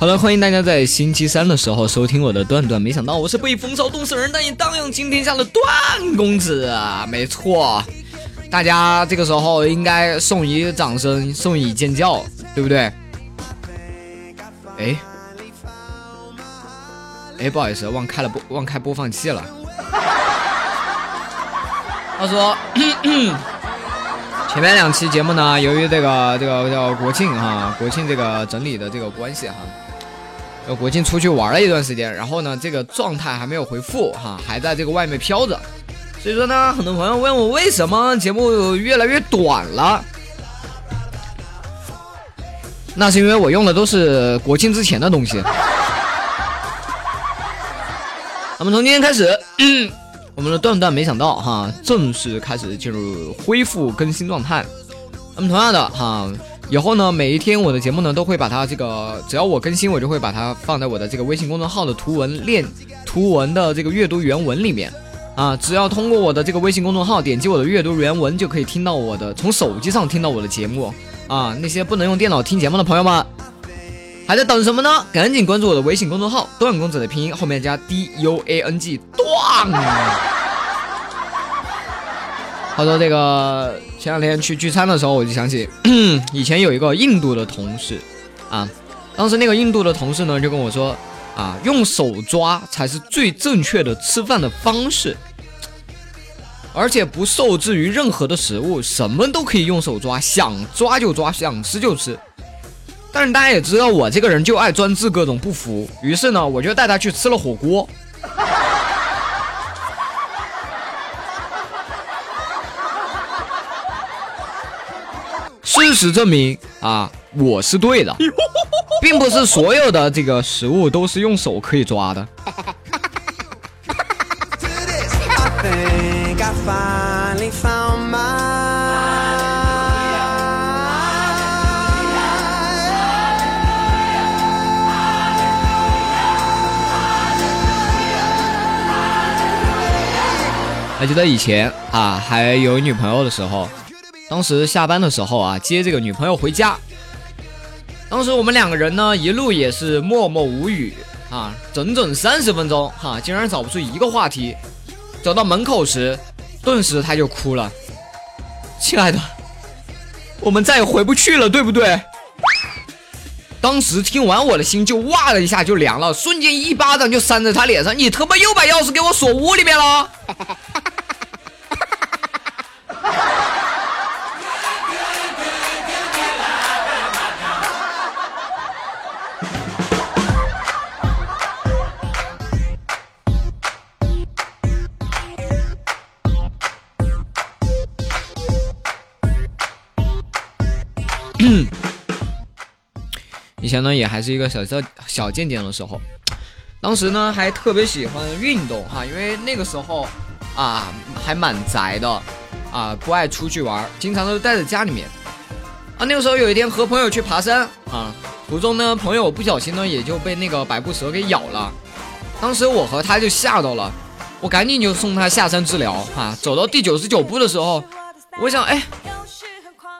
好了，欢迎大家在星期三的时候收听我的段段。没想到我是被风骚冻死人，但也荡漾惊天下的段公子啊！没错，大家这个时候应该送以掌声，送以尖叫，对不对？哎，哎，不好意思，忘开了播，忘开播放器了。他说，前面两期节目呢，由于这个这个叫国庆哈，国庆这个整理的这个关系哈。国庆出去玩了一段时间，然后呢，这个状态还没有回复哈，还在这个外面飘着。所以说呢，很多朋友问我为什么节目越来越短了，那是因为我用的都是国庆之前的东西。那么从今天开始，我们的段段没想到哈，正式开始进入恢复更新状态。那么同样的哈。以后呢，每一天我的节目呢，都会把它这个，只要我更新，我就会把它放在我的这个微信公众号的图文链图文的这个阅读原文里面，啊，只要通过我的这个微信公众号点击我的阅读原文，就可以听到我的从手机上听到我的节目，啊，那些不能用电脑听节目的朋友们，还在等什么呢？赶紧关注我的微信公众号“段公子”的拼音后面加 D U A N G 段。他说：“这个前两天去聚餐的时候，我就想起 以前有一个印度的同事啊，当时那个印度的同事呢就跟我说啊，用手抓才是最正确的吃饭的方式，而且不受制于任何的食物，什么都可以用手抓，想抓就抓，想吃就吃。但是大家也知道我这个人就爱专治各种不服，于是呢，我就带他去吃了火锅。”事实证明啊，我是对的，并不是所有的这个食物都是用手可以抓的。还记得以前啊，还有女朋友的时候。当时下班的时候啊，接这个女朋友回家。当时我们两个人呢，一路也是默默无语啊，整整三十分钟哈，竟然找不出一个话题。走到门口时，顿时他就哭了。亲爱的，我们再也回不去了，对不对？当时听完，我的心就哇的一下就凉了，瞬间一巴掌就扇在他脸上。你他妈又把钥匙给我锁屋里面了！以前呢，也还是一个小小小贱贱的时候，当时呢还特别喜欢运动哈，因为那个时候啊还蛮宅的啊，不爱出去玩，经常都待在家里面啊。那个时候有一天和朋友去爬山啊，途中呢朋友不小心呢也就被那个百步蛇给咬了，当时我和他就吓到了，我赶紧就送他下山治疗啊。走到第九十九步的时候，我想哎，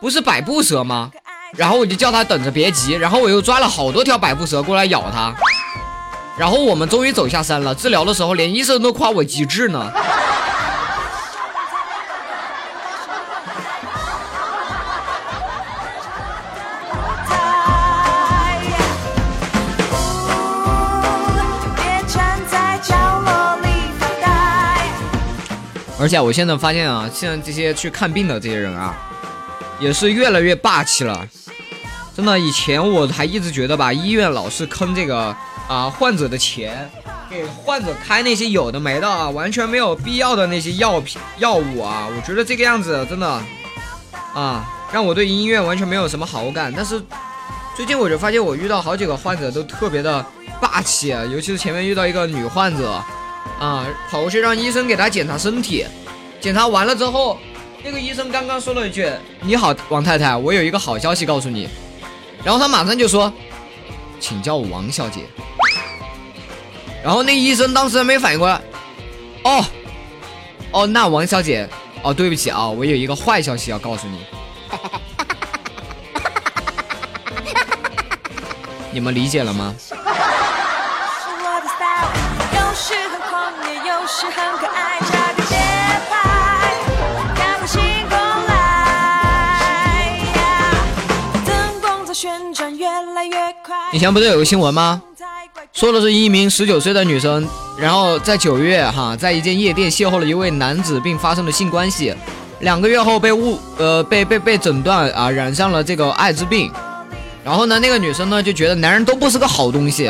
不是百步蛇吗？然后我就叫他等着别急，然后我又抓了好多条百步蛇过来咬他，然后我们终于走下山了。治疗的时候，连医生都夸我机智呢。而且我现在发现啊，现在这些去看病的这些人啊。也是越来越霸气了，真的。以前我还一直觉得吧，医院老是坑这个啊患者的钱，给患者开那些有的没的啊，完全没有必要的那些药品药物啊。我觉得这个样子真的啊，让我对医院完全没有什么好感。但是最近我就发现，我遇到好几个患者都特别的霸气，尤其是前面遇到一个女患者啊，跑过去让医生给她检查身体。检查完了之后，那个医生刚刚说了一句：“你好，王太太，我有一个好消息告诉你。”然后他马上就说：“请叫我王小姐。”然后那医生当时还没反应过来，哦，哦，那王小姐，哦，对不起啊，我有一个坏消息要告诉你。你们理解了吗？是很狂野，又是很可爱以前不是有个新闻吗？说的是一名十九岁的女生，然后在九月哈，在一间夜店邂逅了一位男子，并发生了性关系。两个月后被误呃被被被诊断啊染上了这个艾滋病。然后呢，那个女生呢就觉得男人都不是个好东西。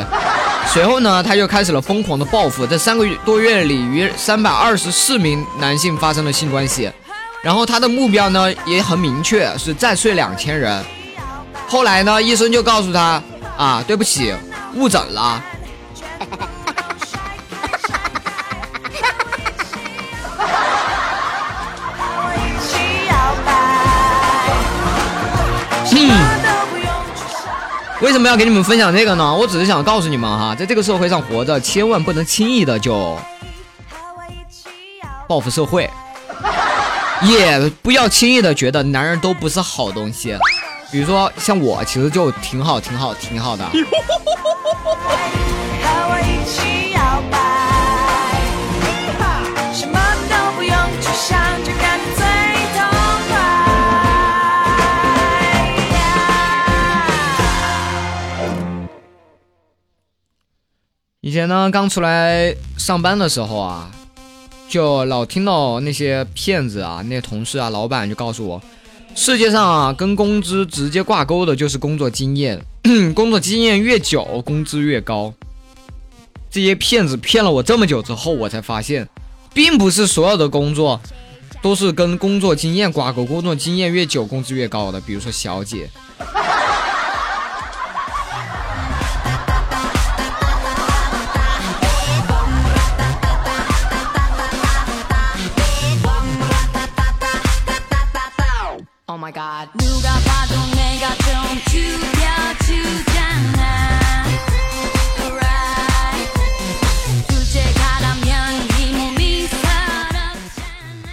随后呢，她就开始了疯狂的报复，在三个月多月里与三百二十四名男性发生了性关系。然后她的目标呢也很明确，是再睡两千人。后来呢，医生就告诉她啊，对不起，误诊了。为什么要给你们分享这个呢？我只是想告诉你们哈，在这个社会上活着，千万不能轻易的就报复社会，也不要轻易的觉得男人都不是好东西。比如说像我，其实就挺好，挺好，挺好的。以前呢，刚出来上班的时候啊，就老听到那些骗子啊，那些同事啊、老板就告诉我，世界上啊，跟工资直接挂钩的就是工作经验，工作经验越久，工资越高。这些骗子骗了我这么久之后，我才发现，并不是所有的工作都是跟工作经验挂钩，工作经验越久，工资越高的。比如说小姐。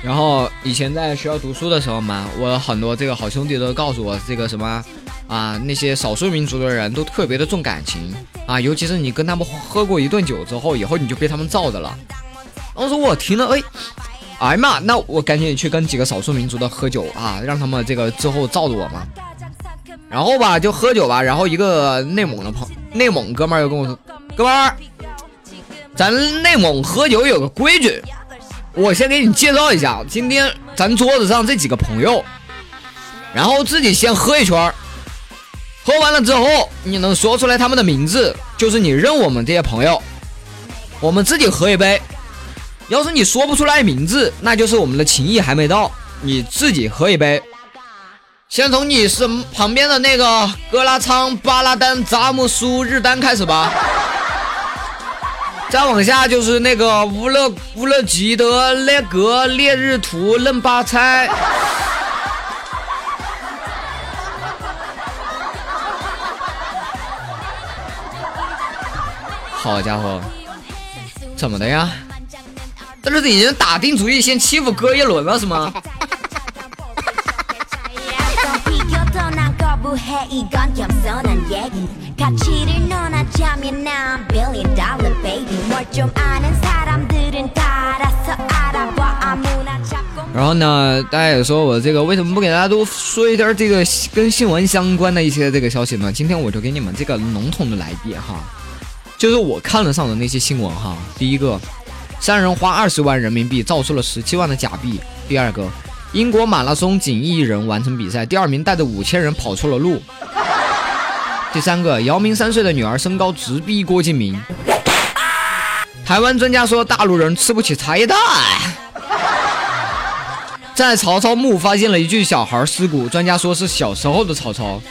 然后以前在学校读书的时候嘛，我很多这个好兄弟都告诉我，这个什么啊，那些少数民族的人都特别的重感情啊，尤其是你跟他们喝过一顿酒之后，以后你就被他们罩着了。当时我听了，哎。哎呀妈，那我赶紧去跟几个少数民族的喝酒啊，让他们这个之后罩着我嘛。然后吧，就喝酒吧。然后一个内蒙的朋内蒙哥们儿又跟我说：“哥们儿，咱内蒙喝酒有个规矩，我先给你介绍一下。今天咱桌子上这几个朋友，然后自己先喝一圈喝完了之后你能说出来他们的名字，就是你认我们这些朋友。我们自己喝一杯。”要是你说不出来名字，那就是我们的情谊还没到。你自己喝一杯，先从你身旁边的那个格拉昌、巴拉丹、扎木苏、日丹开始吧。再往下就是那个乌勒乌勒吉德、列格、列日图、嫩巴猜。好家伙，怎么的呀？这是已经打定主意先欺负哥一轮了是吗？然后呢，大家也说我这个为什么不给大家都说一点这个跟新闻相关的一些这个消息呢？今天我就给你们这个笼统的来一遍哈，就是我看得上的那些新闻哈。第一个。三人花二十万人民币造出了十七万的假币。第二个，英国马拉松仅一人完成比赛，第二名带着五千人跑错了路。第三个，姚明三岁的女儿身高直逼郭敬明。台湾专家说大陆人吃不起茶叶蛋。在曹操墓发现了一具小孩尸骨，专家说是小时候的曹操。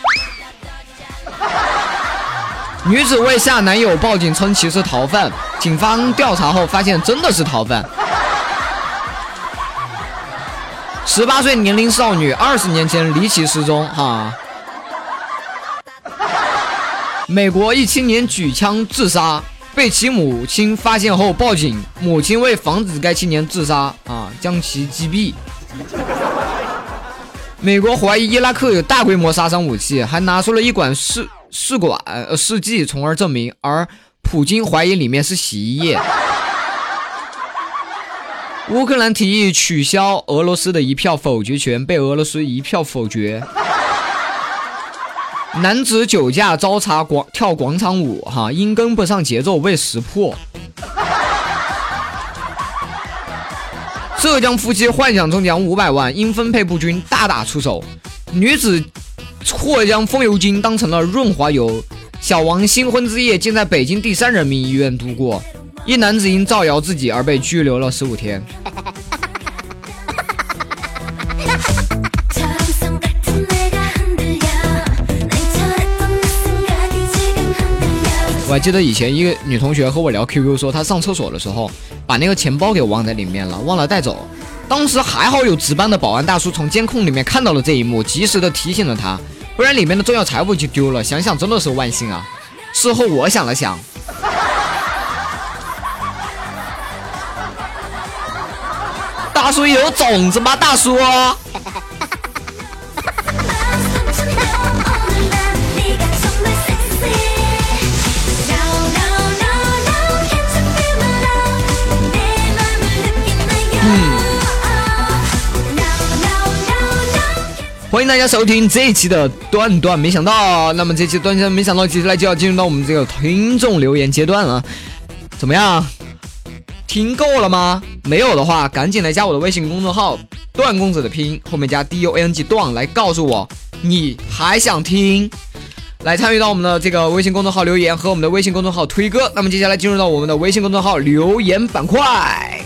女子为吓男友报警称其是逃犯，警方调查后发现真的是逃犯。十八岁年龄少女，二十年前离奇失踪，哈。美国一青年举枪自杀，被其母亲发现后报警，母亲为防止该青年自杀，啊，将其击毙。美国怀疑伊拉克有大规模杀伤武器，还拿出了一管试试管试剂，从而证明。而普京怀疑里面是洗衣液。乌克兰提议取消俄罗斯的一票否决权，被俄罗斯一票否决。男子酒驾遭查广跳广场舞，哈，因跟不上节奏被识破。浙江夫妻幻想中奖五百万，因分配不均大打出手。女子或将风油精当成了润滑油。小王新婚之夜竟在北京第三人民医院度过。一男子因造谣自己而被拘留了十五天。我还记得以前一个女同学和我聊 QQ，说她上厕所的时候把那个钱包给忘在里面了，忘了带走。当时还好有值班的保安大叔从监控里面看到了这一幕，及时的提醒了他，不然里面的重要财物就丢了。想想真的是万幸啊！事后我想了想，大叔有种子吗？大叔。欢迎大家收听这一期的段段，没想到，那么这期段段没想到，接下来就要进入到我们这个听众留言阶段了。怎么样？听够了吗？没有的话，赶紧来加我的微信公众号“段公子”的拼音后面加 D O N G 段，来告诉我你还想听，来参与到我们的这个微信公众号留言和我们的微信公众号推歌。那么接下来进入到我们的微信公众号留言板块，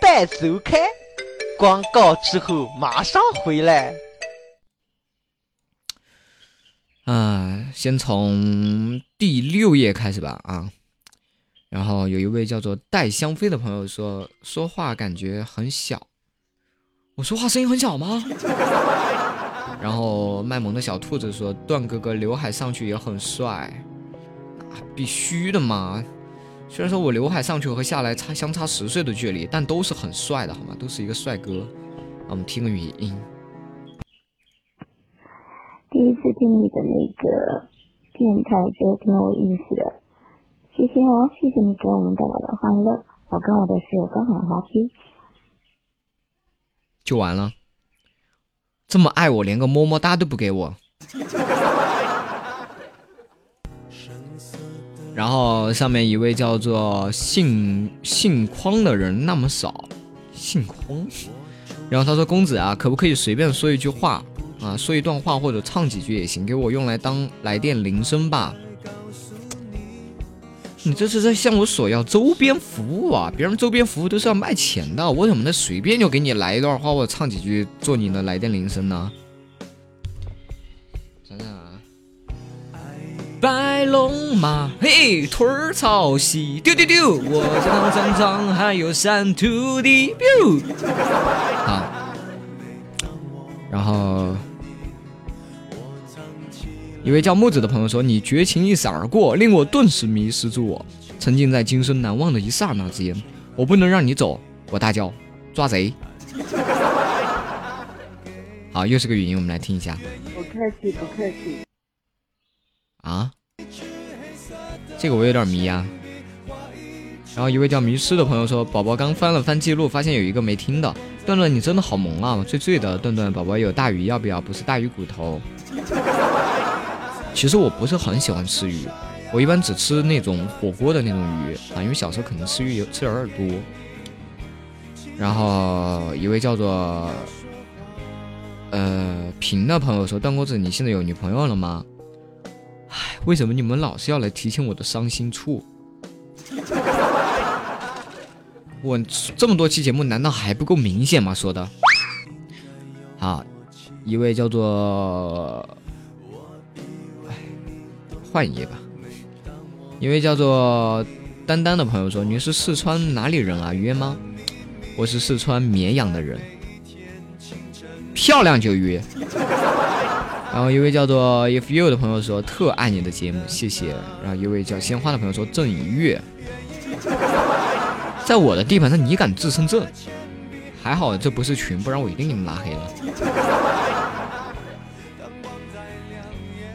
半周开。广告之后马上回来。啊，先从第六页开始吧啊。然后有一位叫做带香妃的朋友说，说话感觉很小。我说话声音很小吗？然后卖萌的小兔子说，段哥哥刘海上去也很帅。必须的嘛。虽然说我刘海上去和下来差相差十岁的距离，但都是很帅的，好吗？都是一个帅哥。我们听个语音。第一次听你的那个电台，觉得挺有意思的。谢谢哦，谢谢你给我们带来的欢乐。我跟我的室友都很滑稽。就完了？这么爱我，连个么么哒都不给我？然后上面一位叫做姓姓匡的人那么少，姓匡。然后他说：“公子啊，可不可以随便说一句话啊，说一段话或者唱几句也行，给我用来当来电铃声吧。”你这是在向我索要周边服务啊？别人周边服务都是要卖钱的，我怎么能随便就给你来一段话或者唱几句做你的来电铃声呢？白龙马，嘿，腿儿朝西，丢丢丢，我这张张张还有三徒弟，好，然后一位叫木子的朋友说：“你绝情一闪而过，令我顿时迷失住我，沉浸在今生难忘的一刹那之间。我不能让你走。”我大叫：“抓贼！”好，又是个语音，我们来听一下。不客气，不客气。啊，这个我有点迷啊。然后一位叫迷失的朋友说：“宝宝刚翻了翻记录，发现有一个没听的。段段，你真的好萌啊，醉醉的。段段，宝宝有大鱼要不要？不是大鱼骨头。其实我不是很喜欢吃鱼，我一般只吃那种火锅的那种鱼啊，因为小时候可能吃鱼有吃的有点多。然后一位叫做呃平的朋友说：段公子，你现在有女朋友了吗？”为什么你们老是要来提醒我的伤心处？我这么多期节目，难道还不够明显吗？说的。好，一位叫做，换一页吧。一位叫做丹丹的朋友说：“你是四川哪里人啊？约吗？我是四川绵阳的人，漂亮就约。然后一位叫做 If You 的朋友说特爱你的节目，谢谢。然后一位叫鲜花的朋友说郑一月，在我的地盘上你敢自称郑？还好这不是群，不然我一定给你们拉黑了。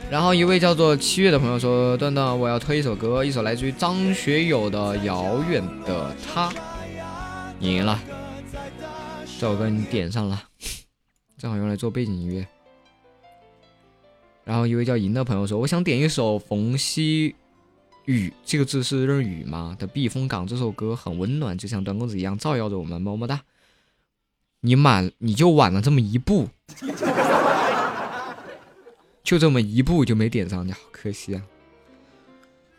然后一位叫做七月的朋友说段段我要推一首歌，一首来自于张学友的《遥远的他》，赢了，这首歌你点上了，正好用来做背景音乐。然后一位叫银的朋友说：“我想点一首冯曦雨，这个字是认雨吗？的《避风港》这首歌很温暖，就像段公子一样照耀着我们，么么哒。你满你就晚了这么一步，就这么一步就没点上，你好可惜啊。”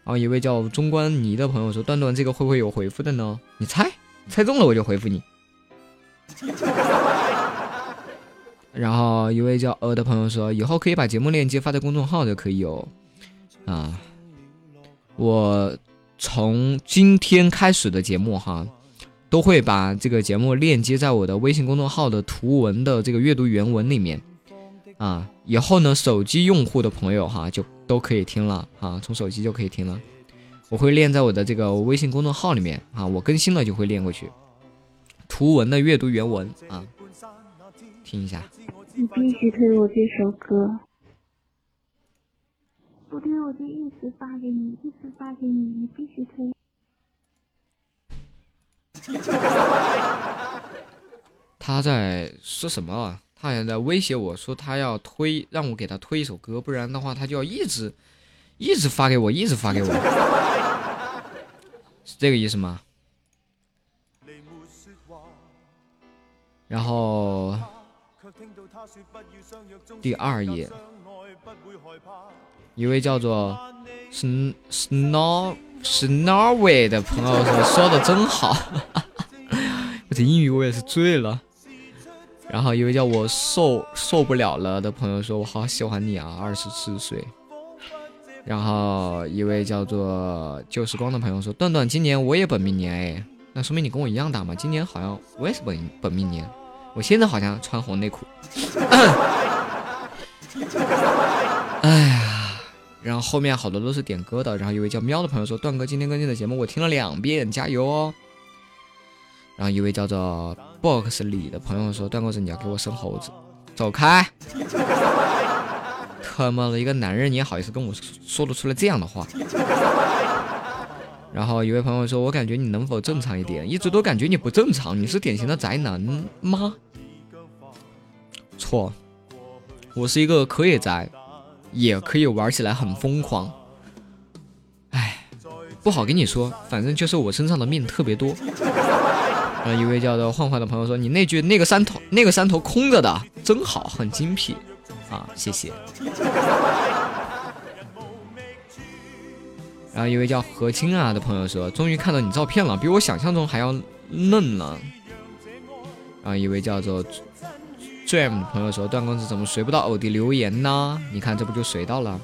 然后一位叫中关泥的朋友说：“段段这个会不会有回复的呢？你猜，猜中了我就回复你。”然后一位叫呃的朋友说，以后可以把节目链接发在公众号就可以哦。啊，我从今天开始的节目哈，都会把这个节目链接在我的微信公众号的图文的这个阅读原文里面。啊，以后呢，手机用户的朋友哈就都可以听了啊，从手机就可以听了。我会链在我的这个微信公众号里面啊，我更新了就会链过去。图文的阅读原文啊，听一下。你必须推我这首歌，不推我就一直发给你，一直发给你，你必须推。他在说什么啊？他好像在威胁我说他要推，让我给他推一首歌，不然的话他就要一直一直发给我，一直发给我，是这个意思吗？然后。第二页，一位叫做 Snow Snowy 的朋友说：“说的真好，我 这英语我也是醉了。”然后一位叫我受受不了了的朋友说：“我好喜欢你啊，二十四岁。”然后一位叫做旧时光的朋友说：“段段，今年我也本命年哎，那说明你跟我一样大嘛？今年好像我也是本本命年。”我现在好像穿红内裤，哎呀，然后后面好多都是点歌的，然后一位叫喵的朋友说：“段哥今天更新的节目我听了两遍，加油哦。”然后一位叫做 box 里的朋友说：“段哥子你要给我生猴子，走开！他妈的一个男人你也好意思跟我说得出来这样的话？”然后一位朋友说：“我感觉你能否正常一点？一直都感觉你不正常，你是典型的宅男吗？”错，我是一个可以宅，也可以玩起来很疯狂。哎，不好跟你说，反正就是我身上的命特别多。然 后一位叫做幻幻的朋友说：“你那句那个山头那个山头空着的真好，很精辟啊，谢谢。”然后一位叫何清啊的朋友说：“终于看到你照片了，比我想象中还要嫩呢。”然后一位叫做。Dream 的朋友说：“段公子怎么随不到偶的留言呢？你看这不就随到了？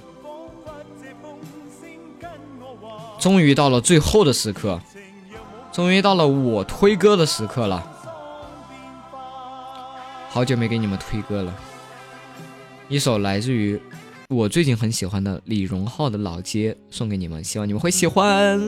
终于到了最后的时刻，终于到了我推歌的时刻了。好久没给你们推歌了，一首来自于我最近很喜欢的李荣浩的《老街》送给你们，希望你们会喜欢。”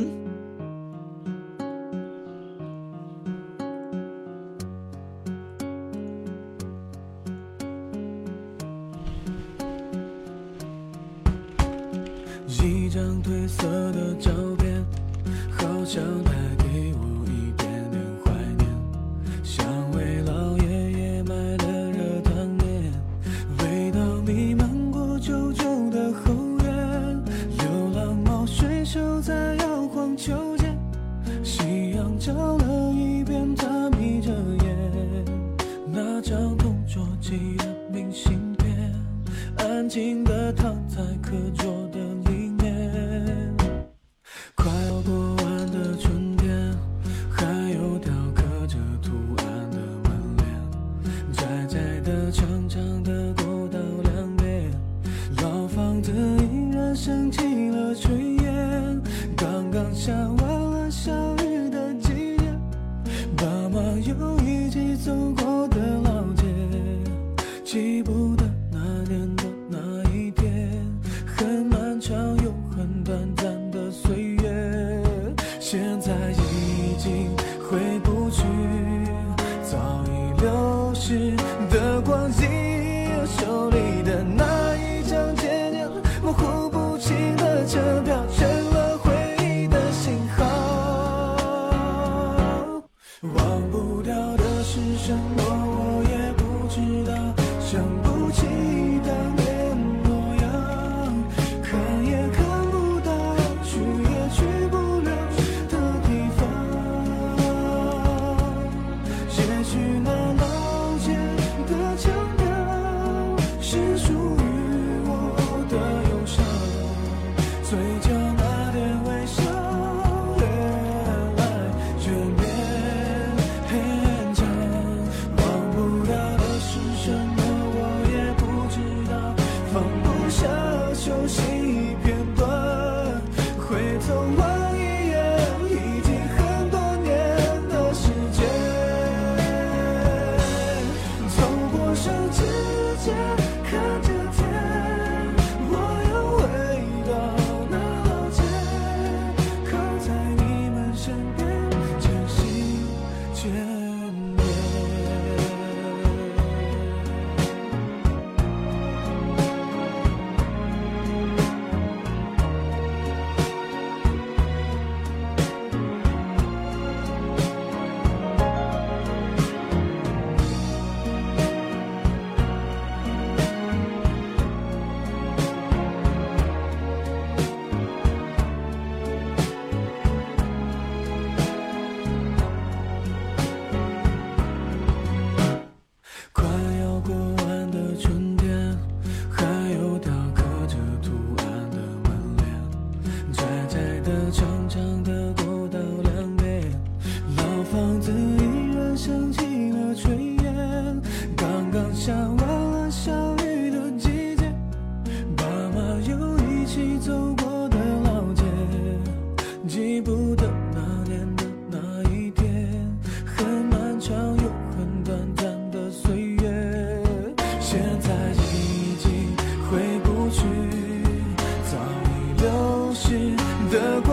the